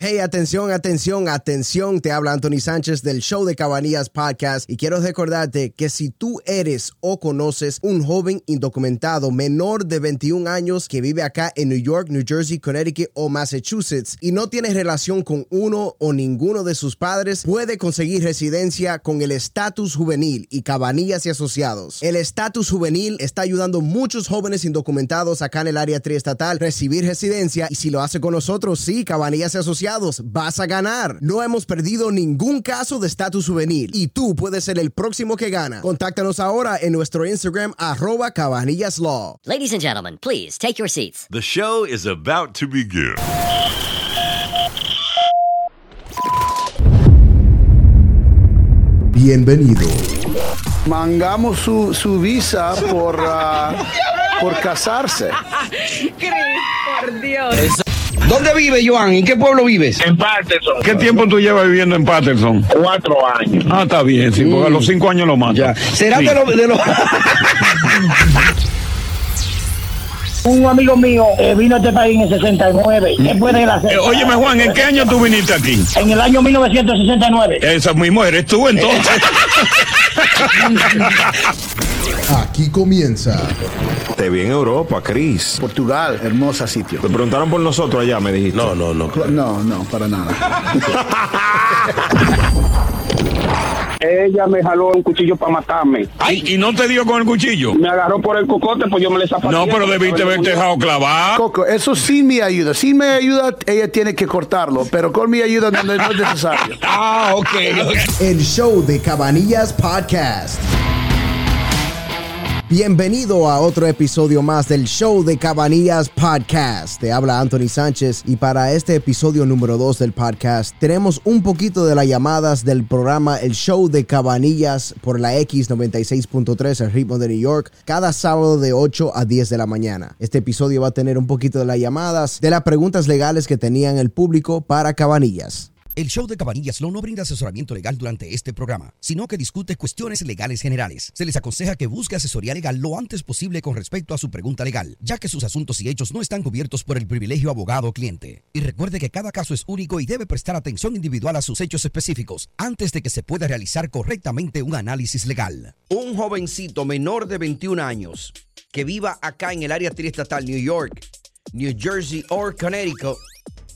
Hey, atención, atención, atención. Te habla Anthony Sánchez del show de Cabanillas Podcast y quiero recordarte que si tú eres o conoces un joven indocumentado menor de 21 años que vive acá en New York, New Jersey, Connecticut o Massachusetts y no tiene relación con uno o ninguno de sus padres, puede conseguir residencia con el estatus juvenil y Cabanillas y Asociados. El estatus juvenil está ayudando a muchos jóvenes indocumentados acá en el área triestatal a recibir residencia y si lo hace con nosotros, sí, Cabanillas y Asociados vas a ganar. No hemos perdido ningún caso de estatus juvenil y tú puedes ser el próximo que gana. Contáctanos ahora en nuestro Instagram arroba cabanillas law. Ladies and gentlemen, please take your seats. The show is about to begin. Bienvenido. Mangamos su, su visa por, ah, por casarse. por Dios. ¿Dónde vive, Joan? ¿En qué pueblo vives? En Patterson. ¿Qué tiempo tú llevas viviendo en Patterson? Cuatro años. Ah, está bien, sí, porque a los cinco años lo matan. Ya. ¿Será Sí. de los... De. Un amigo mío eh, vino a este país en el 69. ¿Qué puede él hacer? Eh, óyeme, Juan, ¿en qué año tú viniste aquí? En el año 1969. Esa mismo eres tú, entonces. Aquí comienza Te vi en Europa, Chris. Portugal, hermosa sitio. Te preguntaron por nosotros allá, me dijiste. No, no, no. No, no, para nada. Ella me jaló un cuchillo para matarme. Ay, y no te dio con el cuchillo. Me agarró por el cocote, pues yo me le zapaté. No, pero debiste haberte dejado clavar. Coco, eso sí me ayuda. Sí me ayuda, ella tiene que cortarlo, pero con mi ayuda no, no es necesario. Ah, ok. el show de Cabanillas Podcast. Bienvenido a otro episodio más del show de Cabanillas Podcast. Te habla Anthony Sánchez y para este episodio número 2 del podcast tenemos un poquito de las llamadas del programa El Show de Cabanillas por la X96.3 el ritmo de New York cada sábado de 8 a 10 de la mañana. Este episodio va a tener un poquito de las llamadas de las preguntas legales que tenían el público para Cabanillas. El show de Cabanillas Law no brinda asesoramiento legal durante este programa, sino que discute cuestiones legales generales. Se les aconseja que busque asesoría legal lo antes posible con respecto a su pregunta legal, ya que sus asuntos y hechos no están cubiertos por el privilegio abogado-cliente. Y recuerde que cada caso es único y debe prestar atención individual a sus hechos específicos antes de que se pueda realizar correctamente un análisis legal. Un jovencito menor de 21 años que viva acá en el área triestatal New York, New Jersey o Connecticut,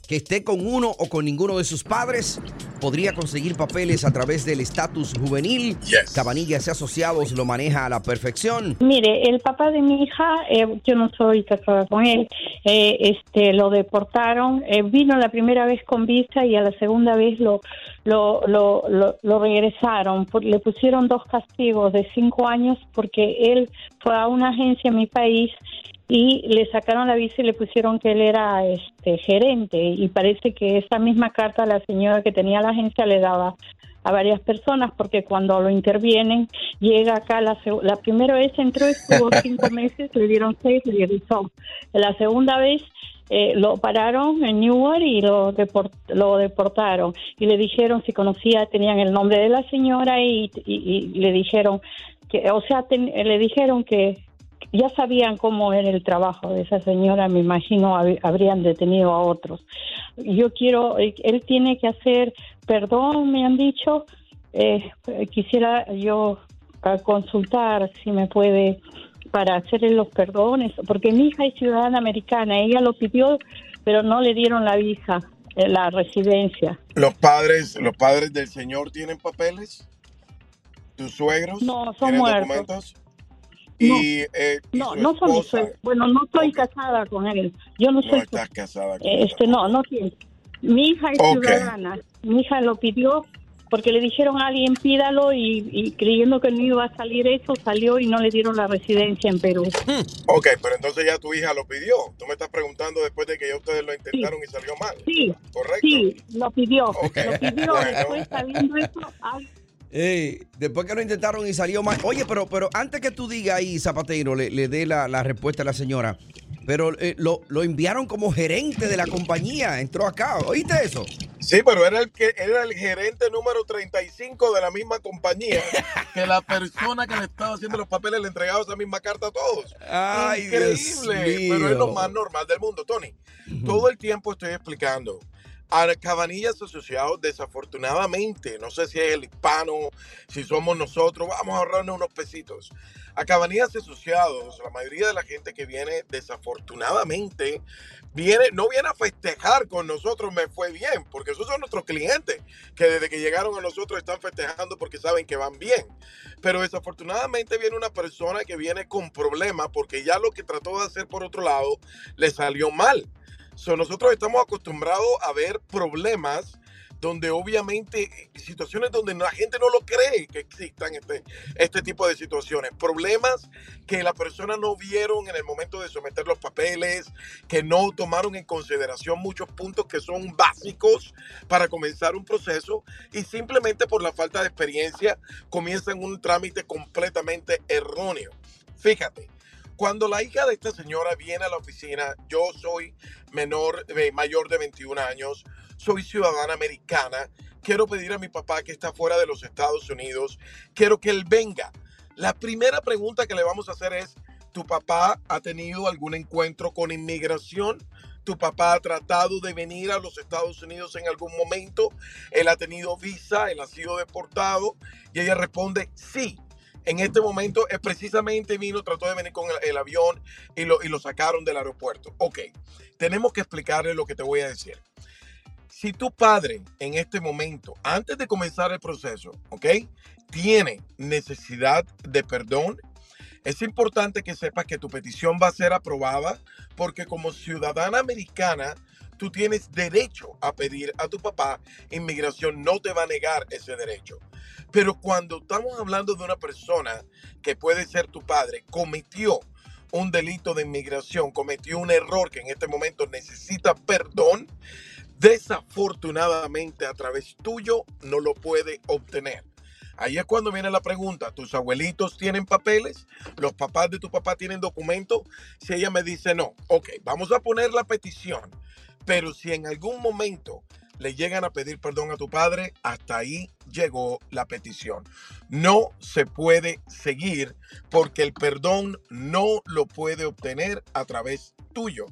que esté con uno o con ninguno de sus padres, podría conseguir papeles a través del estatus juvenil. Cabanillas y Asociados lo maneja a la perfección. Mire, el papá de mi hija, eh, yo no soy casada con él, eh, este, lo deportaron, eh, vino la primera vez con visa y a la segunda vez lo, lo, lo, lo, lo regresaron, Por- le pusieron dos castigos de cinco años porque él fue a una agencia en mi país y le sacaron la visa y le pusieron que él era este gerente. Y parece que esa misma carta la señora que tenía la agencia le daba a varias personas porque cuando lo intervienen llega acá la, la primera vez entró estuvo cinco meses le dieron seis le regresó la segunda vez eh, lo pararon en Newark y lo, deport- lo deportaron. Y le dijeron si conocía tenían el nombre de la señora y, y- y le dijeron que o sea ten- le dijeron que ya sabían cómo era el trabajo de esa señora, me imagino hab- habrían detenido a otros. Yo quiero, eh, él tiene que hacer perdón, me han dicho. Eh, quisiera yo consultar si me puede para hacerle los perdones, porque mi hija es ciudadana americana, ella lo pidió, pero no le dieron la visa, eh, la residencia. Los padres, los padres del señor tienen papeles. ¿Tus suegros? No, son tienen muertos. documentos? No. Y, eh, y No, no suegros. Bueno, no estoy casada con él. Yo no No soy estás casada con Eh, Este, no, no tiene. Mi hija es Ok. ciudadana. Mi hija lo pidió porque le dijeron a alguien pídalo y, y creyendo que no iba a salir eso, salió y no le dieron la residencia en Perú. Ok, pero entonces ya tu hija lo pidió. Tú me estás preguntando después de que ya ustedes lo intentaron y salió mal. Sí, ¿Correcto? sí, lo pidió. Ok. Lo pidió. Bueno. Después, sabiendo eso, ah, Después que lo intentaron y salió mal. Oye, pero, pero antes que tú digas ahí, Zapatero, le, le dé la, la respuesta a la señora. Pero eh, lo, lo enviaron como gerente de la compañía. Entró acá. ¿Oíste eso? Sí, pero era el que era el gerente número 35 de la misma compañía que la persona que le estaba haciendo los papeles le entregaba esa misma carta a todos. Ay, Dios Increíble, pero es mío. lo más normal del mundo, Tony. Todo el tiempo estoy explicando Cabanillas Asociados, desafortunadamente, no sé si es el hispano, si somos nosotros, vamos a ahorrarnos unos pesitos. A Cabanillas Asociados, la mayoría de la gente que viene, desafortunadamente, viene, no viene a festejar con nosotros, me fue bien, porque esos son nuestros clientes, que desde que llegaron a nosotros están festejando porque saben que van bien. Pero desafortunadamente viene una persona que viene con problemas porque ya lo que trató de hacer por otro lado le salió mal. So, nosotros estamos acostumbrados a ver problemas donde obviamente eh, situaciones donde la gente no lo cree que existan este, este tipo de situaciones. Problemas que la persona no vieron en el momento de someter los papeles, que no tomaron en consideración muchos puntos que son básicos para comenzar un proceso y simplemente por la falta de experiencia comienzan un trámite completamente erróneo. Fíjate, cuando la hija de esta señora viene a la oficina, yo soy menor, eh, mayor de 21 años, soy ciudadana americana, quiero pedir a mi papá que está fuera de los Estados Unidos, quiero que él venga. La primera pregunta que le vamos a hacer es, ¿tu papá ha tenido algún encuentro con inmigración? ¿Tu papá ha tratado de venir a los Estados Unidos en algún momento? ¿Él ha tenido visa? ¿Él ha sido deportado? Y ella responde, sí en este momento es precisamente vino, trató de venir con el, avión y lo, y lo sacaron del aeropuerto. Ok, tenemos que explicarle lo que te voy a decir. Si tu padre en este momento, antes de comenzar el proceso, ok, tiene necesidad de perdón, es importante que sepas que tu petición va a ser aprobada porque como ciudadana americana, tú tienes derecho a pedir a tu papá, inmigración no te va a negar ese derecho. Pero cuando estamos hablando de una persona que puede ser tu padre, cometió un delito de inmigración, cometió un error que en este momento necesita perdón, desafortunadamente a través tuyo no lo puede obtener. Ahí es cuando viene la pregunta, ¿tus abuelitos tienen papeles? ¿Los papás de tu papá tienen documentos? Si ella me dice no, ok, vamos a poner la petición, pero si en algún momento le llegan a pedir perdón a tu padre, hasta ahí llegó la petición. No se puede seguir porque el perdón no lo puede obtener a través tuyo.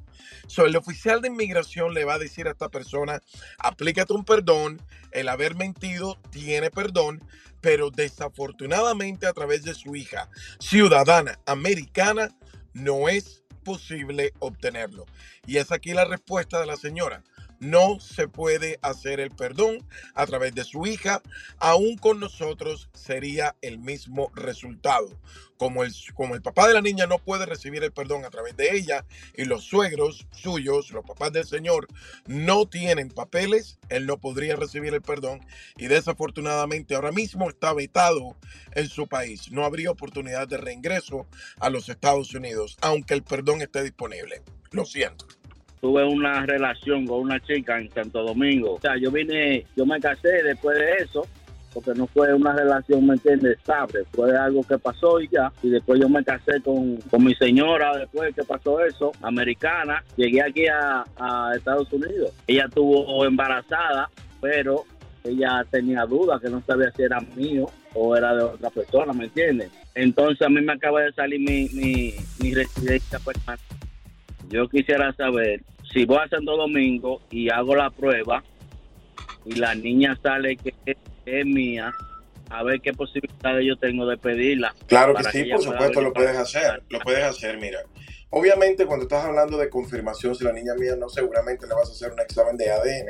So, el oficial de inmigración le va a decir a esta persona, aplícate un perdón, el haber mentido tiene perdón, pero desafortunadamente a través de su hija, ciudadana americana, no es posible obtenerlo. Y es aquí la respuesta de la señora no se puede hacer el perdón a través de su hija, aún con nosotros sería el mismo resultado. Como el, como el papá de la niña no puede recibir el perdón a través de ella y los suegros suyos, los papás del Señor, no tienen papeles, él no podría recibir el perdón y desafortunadamente ahora mismo está vetado en su país. No habría oportunidad de reingreso a los Estados Unidos, aunque el perdón esté disponible. Lo siento tuve una relación con una chica en Santo Domingo. O sea, yo vine, yo me casé después de eso, porque no fue una relación, ¿me entiendes?, estable. Fue algo que pasó y ya. Y después yo me casé con, con mi señora después que pasó eso, americana. Llegué aquí a, a Estados Unidos. Ella estuvo embarazada, pero ella tenía dudas que no sabía si era mío o era de otra persona, ¿me entiendes? Entonces a mí me acaba de salir mi, mi, mi residencia permanente yo quisiera saber si voy a Santo Domingo y hago la prueba y la niña sale que es, mía, a ver qué posibilidades yo tengo de pedirla. Claro que sí, por supuesto, lo puedes hacer. Lo puedes hacer, mira. Obviamente, cuando estás hablando de confirmación, si la niña mía no, seguramente le vas a hacer un examen de ADN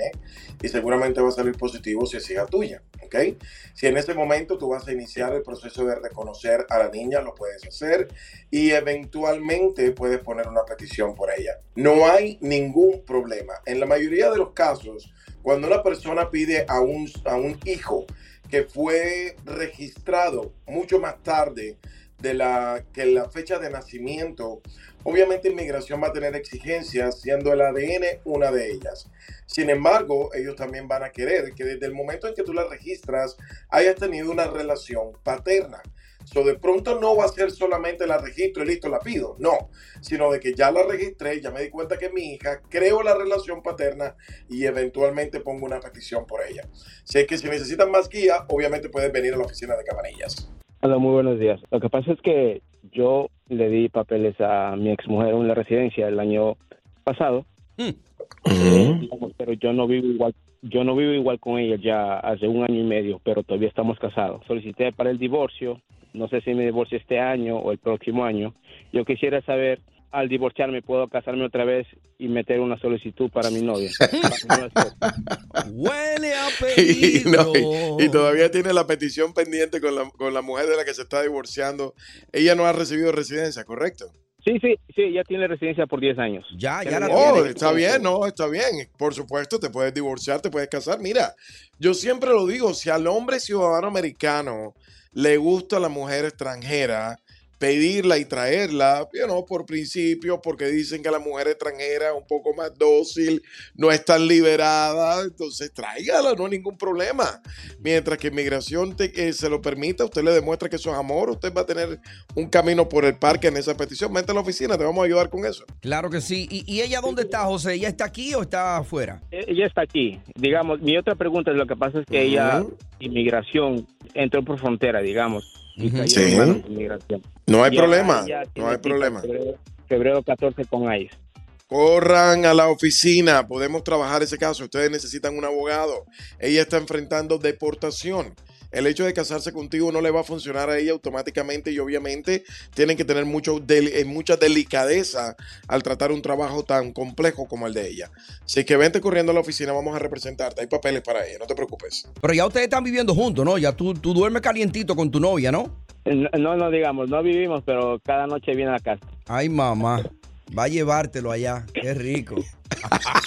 y seguramente va a salir positivo si es hija tuya, ¿ok? Si en ese momento tú vas a iniciar el proceso de reconocer a la niña, lo puedes hacer y eventualmente puedes poner una petición por ella. No hay ningún problema. En la mayoría de los casos, cuando una persona pide a un, a un hijo que fue registrado mucho más tarde, de la que la fecha de nacimiento Obviamente inmigración va a tener exigencias, siendo el ADN una de ellas. Sin embargo, ellos también van a querer que desde el momento en que tú la registras hayas tenido una relación paterna. So, de pronto no va a ser solamente la registro y listo, la pido. No, sino de que ya la registré, ya me di cuenta que es mi hija, creo la relación paterna y eventualmente pongo una petición por ella. Si es que si necesitan más guía, obviamente pueden venir a la oficina de Cabanillas. Hola, muy buenos días. Lo que pasa es que yo le di papeles a mi exmujer en la residencia el año pasado. Hmm. digamos, pero yo no vivo igual. Yo no vivo igual con ella ya hace un año y medio, pero todavía estamos casados. Solicité para el divorcio. No sé si me divorcio este año o el próximo año. Yo quisiera saber, al divorciarme, ¿puedo casarme otra vez y meter una solicitud para mi novia? Huele a y, no, peligro. y- y todavía tiene la petición pendiente con la, con la mujer de la que se está divorciando. Ella no ha recibido residencia, ¿correcto? Sí, sí, sí, ya tiene residencia por 10 años. Ya, ya la Oh, tiene. está bien, no, está bien. Por supuesto, te puedes divorciar, te puedes casar. Mira, yo siempre lo digo, si al hombre ciudadano americano le gusta la mujer extranjera, pedirla y traerla, you know, por principio, porque dicen que la mujer extranjera es un poco más dócil, no es tan liberada, entonces tráigala, no hay ningún problema. Mientras que inmigración te, que se lo permita, usted le demuestra que eso es amor, usted va a tener un camino por el parque en esa petición. Vente a la oficina, te vamos a ayudar con eso. Claro que sí. ¿Y, y ella dónde está, José? ¿Ella está aquí o está afuera? Eh, Ella está aquí. Digamos, mi otra pregunta es lo que pasa es que ella, inmigración, entró por frontera, digamos. Y cayó Sí. en manos de inmigración. No hay problema, no hay problema. Febrero, febrero 14 con ICE. Corran a la oficina, podemos trabajar ese caso. Ustedes necesitan un abogado. Ella está enfrentando deportación. El hecho de casarse contigo no le va a funcionar a ella automáticamente y obviamente tienen que tener mucho del- eh, mucha delicadeza al tratar un trabajo tan complejo como el de ella. Así que vente corriendo a la oficina, vamos a representarte. Hay papeles para ella, no te preocupes. Pero ya ustedes están viviendo juntos, ¿no? Ya tú, tú duermes calientito con tu novia, ¿no? No, no, no digamos, no vivimos, pero cada noche viene a la casa. Ay, mamá. Va a llevártelo allá. Qué rico.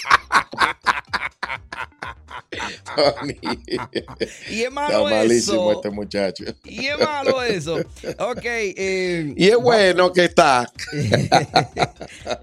y es malo Está malísimo eso. este muchacho. Y es malo eso. Ok. eh, Y es bueno que está.